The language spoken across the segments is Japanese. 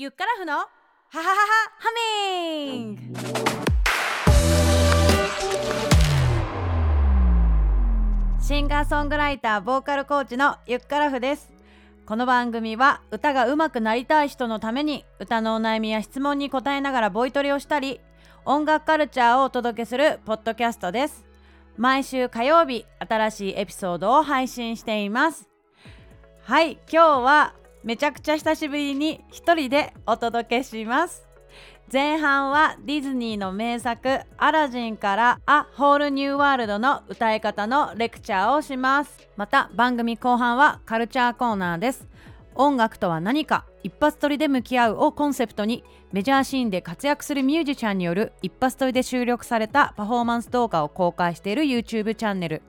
ゆっからふのハハハハハミングシンガーソングライターボーカルコーチのゆっからふです。この番組は歌が上手くなりたい人のために歌のお悩みや質問に答えながらボイトレをしたり音楽カルチャーをお届けするポッドキャストです。毎週火曜日新しいエピソードを配信しています。はい今日はめちゃくちゃ久しぶりに一人でお届けします。前半はディズニーの名作「アラジン」から「A Whole New World」の歌い方のレクチャーをします。また番組後半はカルチャーコーナーです。音楽とは何か一発撮りで向き合うをコンセプトにメジャーシーンで活躍するミュージシャンによる一発撮りで収録されたパフォーマンス動画を公開している YouTube チャンネル。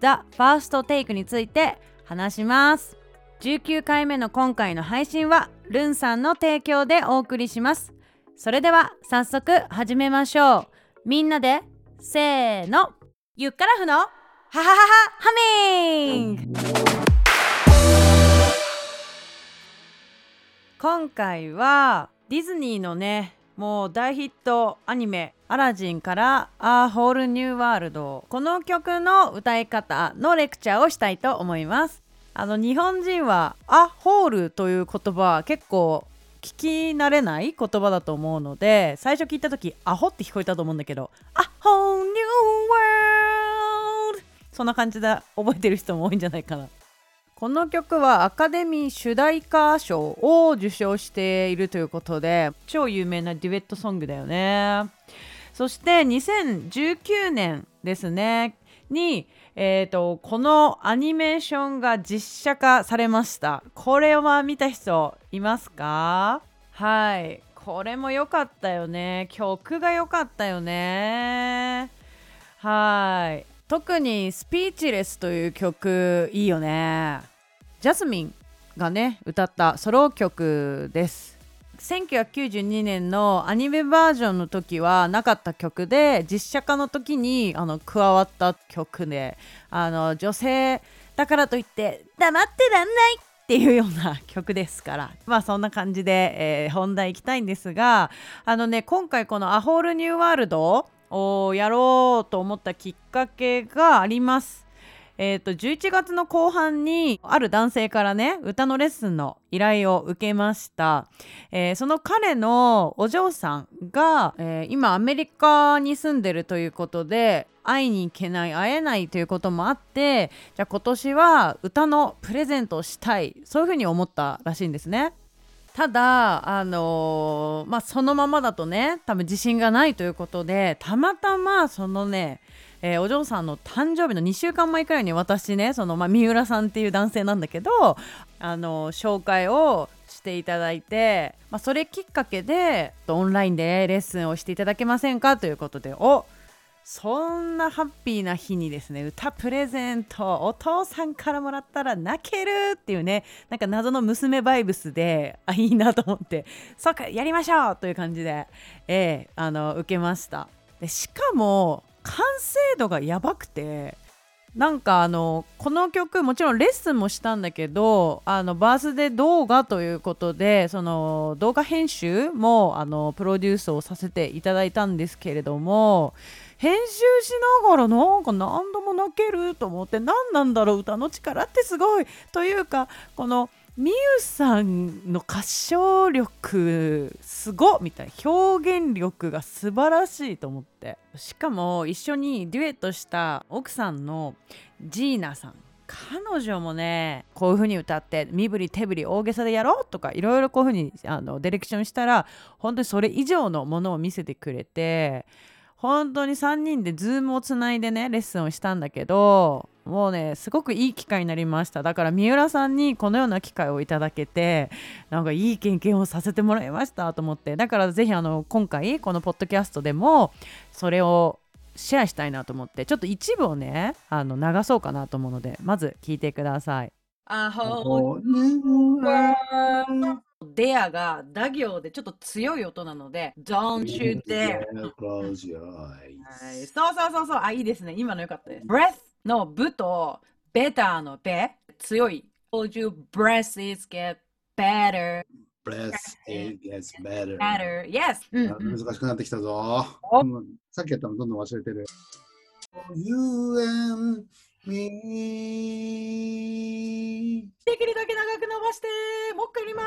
The First Take について話します。19回目の今回の配信はルンさんの提供でお送りします。それでは早速始めましょう。みんなでせーの。ゆっからふのハハハハハミング。今回はディズニーのねもう大ヒットアニメ「アラジン」から「A Whole New World」この曲の歌い方のレクチャーをしたいと思いますあの日本人は「アホール」という言葉は結構聞き慣れない言葉だと思うので最初聞いた時「アホ」って聞こえたと思うんだけど「アホーニューワールド」そんな感じで覚えてる人も多いんじゃないかな。この曲はアカデミー主題歌賞を受賞しているということで超有名なデュエットソングだよね。そして2019年ですね。にえーと、このアニメーションが実写化されました。これは見た人いますか？はい。これも良かったよね。曲が良かったよね。はい。特にスピーチレスという曲いいよね。ジャスミンがね歌ったソロ曲です。1992年のアニメバージョンの時はなかった曲で実写化の時にあの加わった曲であの女性だからといって黙ってらんないっていうような曲ですから まあそんな感じで、えー、本題いきたいんですがあのね今回この「アホールニューワールド」をやろうと思ったきっかけがあります。えーと、11月の後半にある男性からね歌のレッスンの依頼を受けました、えー、その彼のお嬢さんが、えー、今アメリカに住んでるということで会いに行けない会えないということもあってじゃあ今年は歌のプレゼントをしたいそういうふうに思ったらしいんですね。ただ、あのー、まあ、そのままだとね多分自信がないということでたまたまそのねえー、お嬢さんの誕生日の2週間前くらいに私ねその、まあ、三浦さんっていう男性なんだけどあの紹介をしていただいて、まあ、それきっかけでオンラインでレッスンをしていただけませんかということでおそんなハッピーな日にですね歌プレゼントお父さんからもらったら泣けるっていうねなんか謎の娘バイブスであいいなと思ってそうかやりましょうという感じで、えー、あの受けました。でしかも完成度がやばくてなんかあのこの曲もちろんレッスンもしたんだけどあのバースデー動画ということでその動画編集もあのプロデュースをさせていただいたんですけれども編集しながらなんか何度も泣けると思って何なんだろう歌の力ってすごい。というかこのみゆさんの歌唱力すごみたい。な表現力が素晴らしいと思って。しかも一緒にデュエットした奥さんのジーナさん。彼女もねこういう風に歌って身振り手振り大げさでやろうとかいろいろこういう風にあにディレクションしたら本当にそれ以上のものを見せてくれて本当に3人でズームをつないでねレッスンをしたんだけどもうねすごくいい機会になりました。だから三浦さんにこのような機会をいただけてなんかいい経験をさせてもらいましたと思って。だからぜひあの今回このポッドキャストでもそれをシェアしたいなと思って。ちょっと一部をねあの流そうかなと思うのでまず聞いてください。New world デアがダ行でちょっと強い音なので Don't you dare そうそうそうそう。あいいですね。今のよかったです。Breath のブと Better のベ強い Told you breath is get better Press it gets better. Better. Yes. 難しくなってきたぞ。さっきやったのどんどん忘れてる。You and me. できるだけ長く伸ばして、もう一回やりま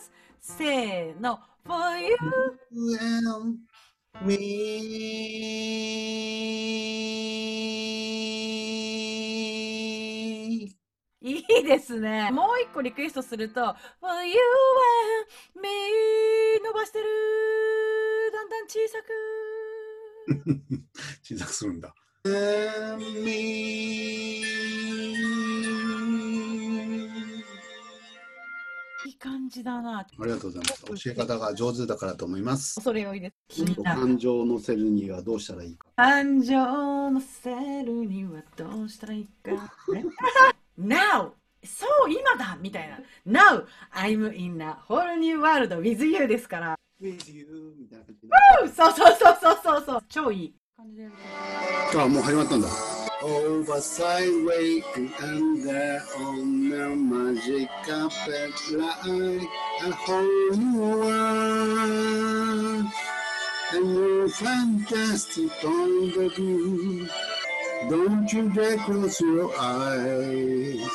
す。せーの。For you. You and me. いいですね。もう一個リクエストすると、For you and me 伸ばしてる。だんだん小さく。小さくするんだ。And me. 感じだな。ありがとうございます。教え方が上手だからと思います。恐れ多いです。感情を乗せるにはどうしたらいいか。感情を乗せるにはどうしたらいいか。Now! そう、今だみたいな。Now! I'm in a whole new world with you ですから。With you みたいな感じでそうそうそうそうそうそう。超いい。感じでやるとあ、もう始まったんだ。Over sideway and under on the magic carpet lie a whole new world. A new fantastic point view. Don't you dare close your eyes.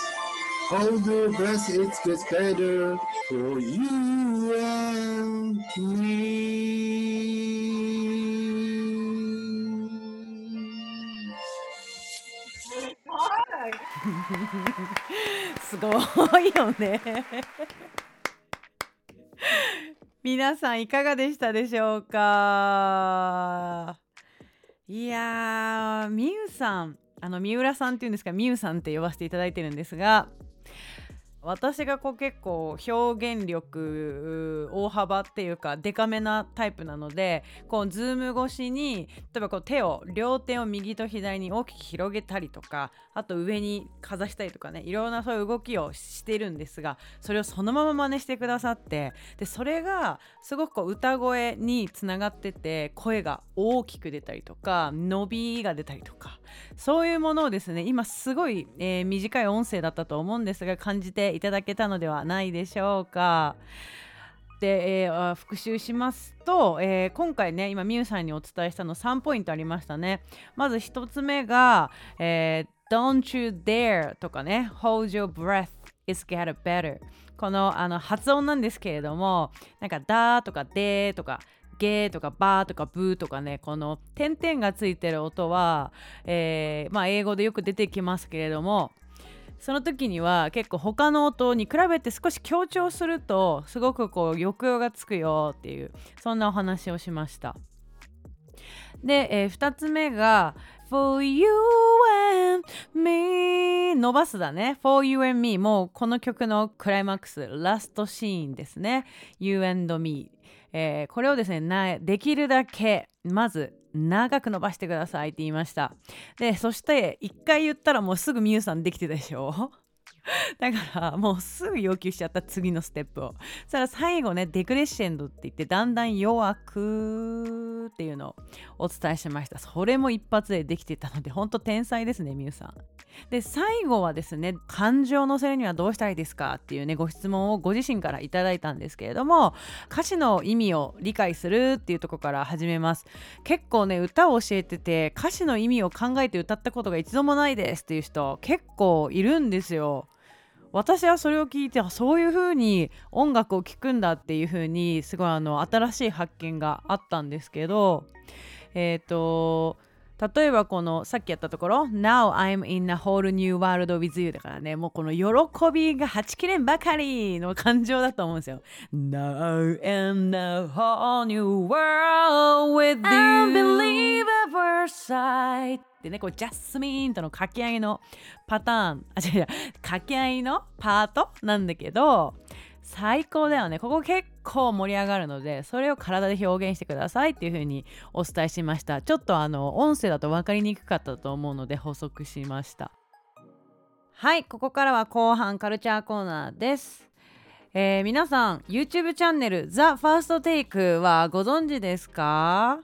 Hold your breath, it gets better for you and me. すごいよね。皆さんいかがでしたでしょうか？いやー、みゆさん、あの三浦さんっていうんですか、みゆさんって呼ばせていただいてるんですが、私がこう結構表現力大幅っていうかデカめなタイプなのでこうズーム越しに例えばこう手を両手を右と左に大きく広げたりとかあと上にかざしたりとかねいろんなそういう動きをしてるんですがそれをそのまま真似してくださってでそれがすごくこう歌声につながってて声が大きく出たりとか伸びが出たりとかそういうものをですね今すごい、えー短い音声だったと思うんですが感じていただけたのではないでしょうか。で、えー復習しますと、えー今回ね今みゆさんにお伝えしたの3ポイントありましたねまず1つ目が、えー Don't you dare とかね Hold your breath is get better このあの発音なんですけれどもなんかだーとかでーとかゲーとかバーとかブーとかねこの点々がついてる音は、えーまあ、英語でよく出てきますけれどもその時には結構他の音に比べて少し強調するとすごくこう抑揚がつくよっていうそんなお話をしました。で、え2つ目が For you and me 伸ばすだね。For you and me もうこの曲のクライマックスラストシーンですね。You and me えーこれをですねなできるだけまず長く伸ばしてくださいって言いました。でそして1回言ったらもうすぐみゆさんできてたでしょ？だからもうすぐ要求しちゃった次のステップを。そしたら最後ねデクレッシェンドって言ってだんだん弱くっていうのをお伝えしました。それも一発でできてたので本当天才ですねみゆさん。で最後はですね感情を乗せるにはどうしたらいいですかっていうねご質問をご自身からいただいたんですけれども歌詞の意味を理解するっていうとこから始めます。結構ね歌を教えてて歌詞の意味を考えて歌ったことが一度もないですっていう人結構いるんですよ。私はそれを聞いてあそういう風に音楽を聴くんだっていう風にすごいあの新しい発見があったんですけどえっ、と例えばこのさっきやったところ Now I'm in a whole new world with you だからねもうこの喜びがはちきれんばかりの感情だと思うんですよ。Now in a whole new world with you. Unbelievable sight ってねこうジャスミンとの掛け合いのパターン。あ違う違う。掛け合いのパートなんだけど最高だよね。ここ結構盛り上がるのでそれを体で表現してくださいっていう風にお伝えしました。ちょっとあの音声だと分かりにくかったと思うので補足しました。はいここからは後半カルチャーコーナーです。えー皆さん YouTube チャンネル The First Take はご存知ですか？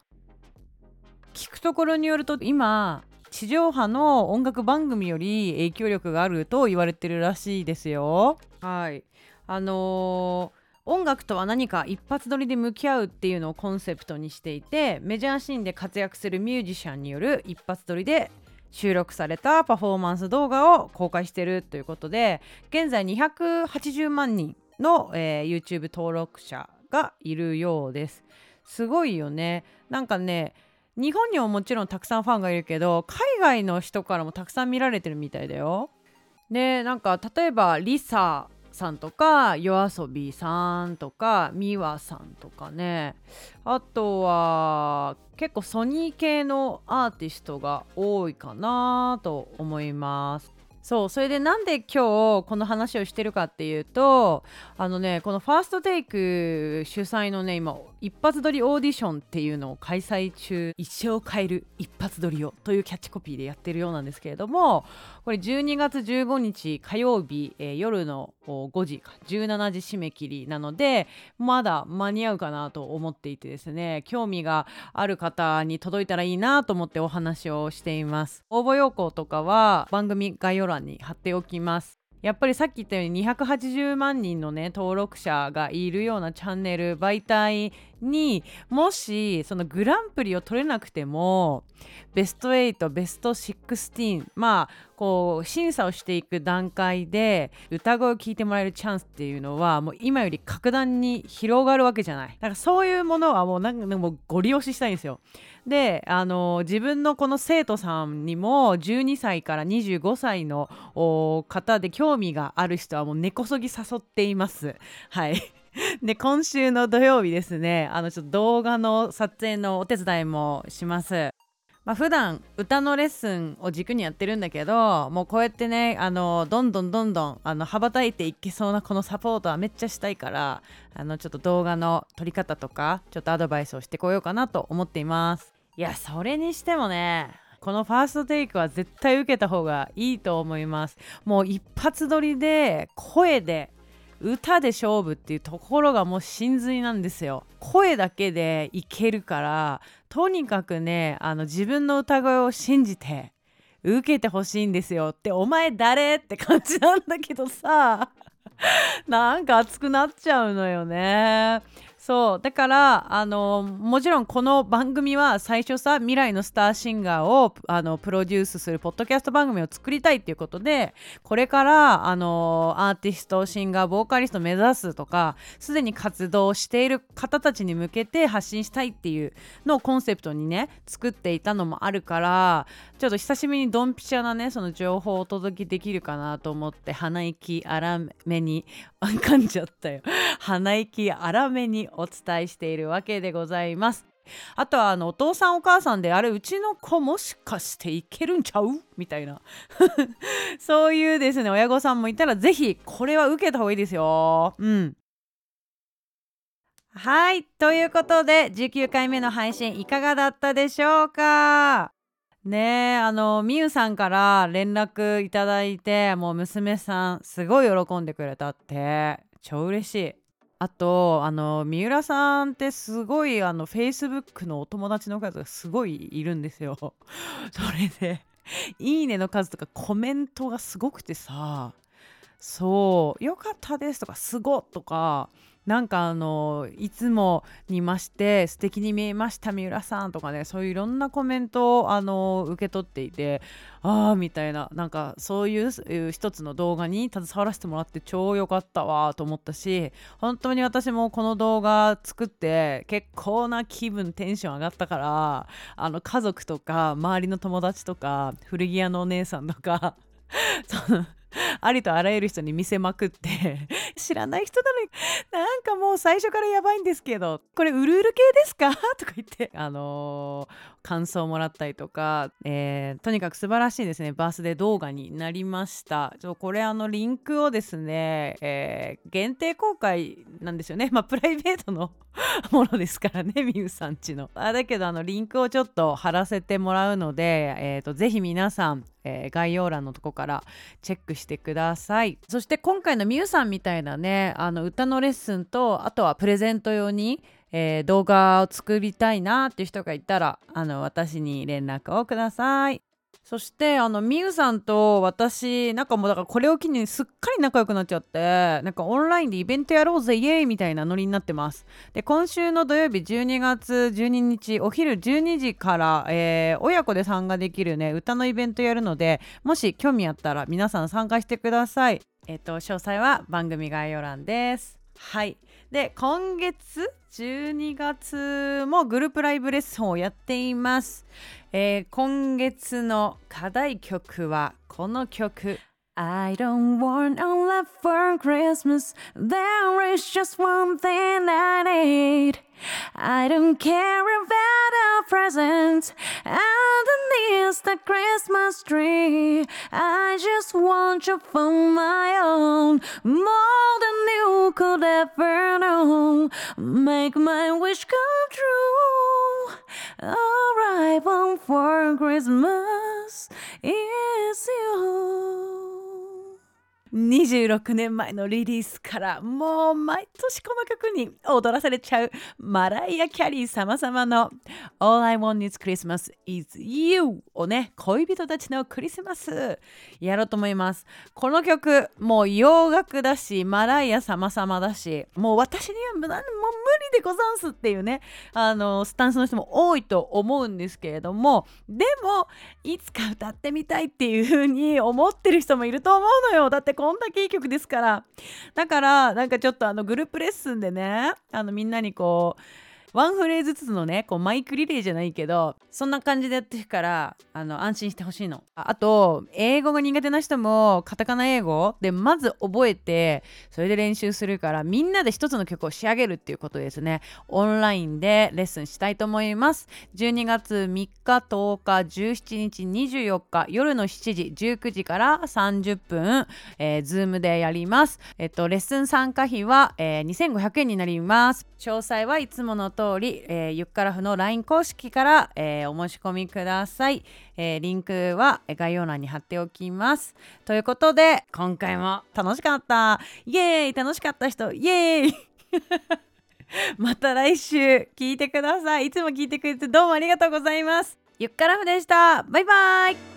聞くところによると今地上波の音楽番組より影響力があると言われてるらしいですよ。はい。あのー音楽とは何か一発撮りで向き合うっていうのをコンセプトにしていてメジャーシーンで活躍するミュージシャンによる一発撮りで収録されたパフォーマンス動画を公開してるということで現在280万人の、えー、YouTube 登録者がいるようです。すごいよね。なんかね日本にももちろんたくさんファンがいるけど海外の人からもたくさん見られてるみたいだよ。でなんか例えばリサさんとか yoasobi さんとかミワさんとかね。あとは結構ソニー系のアーティストが多いかなと思います。そうそれでなんで今日この話をしてるかっていうとあのねこのファーストテイク主催のね今一発撮りオーディションっていうのを開催中一生を変える一発撮りをというキャッチコピーでやってるようなんですけれどもこれ12月15日火曜日、えー、夜の5時か17時締め切りなのでまだ間に合うかなと思っていてですね興味がある方に届いたらいいなと思ってお話をしています。応募要項とかは番組概要欄に貼っておきます。やっぱりさっき言ったように280万人のね登録者がいるようなチャンネル媒体にもしそのグランプリを取れなくてもベスト8ベスト16まあこう審査をしていく段階で歌声を聴いてもらえるチャンスっていうのはもう今より格段に広がるわけじゃない。だからそういうものはもうなんかもうご利用ししたいんですよ。であの自分のこの生徒さんにも12歳から25歳の方で興味がある人はもう根こそぎ誘っています。はい。で今週の土曜日ですね。あのちょっと動画の撮影のお手伝いもします。まあ、普段歌のレッスンを軸にやってるんだけどもうこうやってねあのどんどんどんどんあの羽ばたいていけそうなこのサポートはめっちゃしたいからあのちょっと動画の撮り方とかちょっとアドバイスをしてこようかなと思っています。いやそれにしてもねこのファーストテイクは絶対受けた方がいいと思います。もう一発撮りで声で歌で勝負っていうところがもう真髄なんですよ。声だけでいけるからとにかくねあの自分の歌声を信じて受けてほしいんですよ。ってお前誰？って感じなんだけどさ。なんか熱くなっちゃうのよね。そう。だからあのもちろんこの番組は最初さ未来のスターシンガーをあのプロデュースするポッドキャスト番組を作りたいっていうことでこれからあのアーティストシンガーボーカリスト目指すとかすでに活動している方たちに向けて発信したいっていうのをコンセプトにね作っていたのもあるからちょっと久しぶりにドンピシャなねその情報をお届けできるかなと思って鼻息荒めに噛んじゃったよ。鼻息荒めにお伝えしているわけでございます。あとはあのお父さんお母さんであれうちの子もしかしていけるんちゃう？みたいな。そういうですね親御さんもいたら是非これは受けた方がいいですよ。うん。はいということで19回目の配信いかがだったでしょうか？ねえあのみゆさんから連絡いただいてもう娘さんすごい喜んでくれたって。超嬉しい。あとあの三浦さんってすごいあのフェイスブックのお友達の数がすごいいるんですよ。それでいいねの数とかコメントがすごくてさ。そうよかったですとかすごとか。なんかあのいつもにまして素敵に見えました三浦さんとかねそういういろんなコメントをあの受け取っていてああみたいななんかそういう一つの動画に携わらせてもらって超良かったわと思ったし本当に私もこの動画作って結構な気分テンション上がったからあの家族とか周りの友達とか古着屋のお姉さんとか そのありとあらゆる人に見せまくって知らない人なのになんかもう最初からやばいんですけどこれうるうる系ですか？とか言ってあのー、感想をもらったりとか、えー、とにかく素晴らしいですね。バースデー動画になりました。ちょこれあのリンクをですね、えー、限定公開なんですよね。まあプライベートの ものですからねみゆさんちの。あだけどあのリンクをちょっと貼らせてもらうので、えーと、ぜひ皆さんえー、概要欄のとこからチェックしてください。そして今回のみゆさんみたいなねあの歌のレッスンとあとはプレゼント用に、えー、動画を作りたいなっていう人がいたらあの私に連絡をください。そしてあのみゆさんと私なんかもうだからこれを機にすっかり仲良くなっちゃってなんかオンラインでイベントやろうぜイエーイみたいなノリになってます。で今週の土曜日12月12日お昼12時から、えー親子で参加できるね歌のイベントやるのでもし興味あったら皆さん参加してください。えっ、と詳細は番組概要欄です。はい。で今月12月もグループライブレッスンをやっていますえー今月の課題曲はこの曲 I don't want a love for Christmas There is just one thing I need I don't care about a present underneath the Christmas tree. I just want you for my own More than you could ever know. Make my wish come true. All I for Christmas 26年前のリリースからもう毎年この曲に踊らされちゃうマライア・キャリー様々の All I Want is Christmas is You をね恋人たちのクリスマスやろうと思います。この曲もう洋楽だしマライア様々だしもう私にはもう無理でござんすっていうねあのスタンスの人も多いと思うんですけれどもでもいつか歌ってみたいっていう風に思ってる人もいると思うのよ。だってこんなだけいい曲ですから。だからなんかちょっとあのグループレッスンでねあのみんなにこうワンフレーズずつのねこうマイクリレーじゃないけどそんな感じでやってるからあの安心してほしいの。ああと英語が苦手な人もカタカナ英語？でまず覚えてそれで練習するからみんなで一つの曲を仕上げるっていうことですね。オンラインでレッスンしたいと思います。12月3日10日17日24日夜の7時19時から30分、えー、ズームでやります。えっとレッスン参加費は、えー2500円になります。詳細はいつもの通通り、えーゆっからふの LINE 公式から、えーお申し込みください、えーリンクは概要欄に貼っておきます。ということで今回も楽しかった。イエーイ。楽しかった人。イエーイ。また来週聞いてください。いつも聞いてくれてどうもありがとうございます。ゆっからふでした。バイバイ。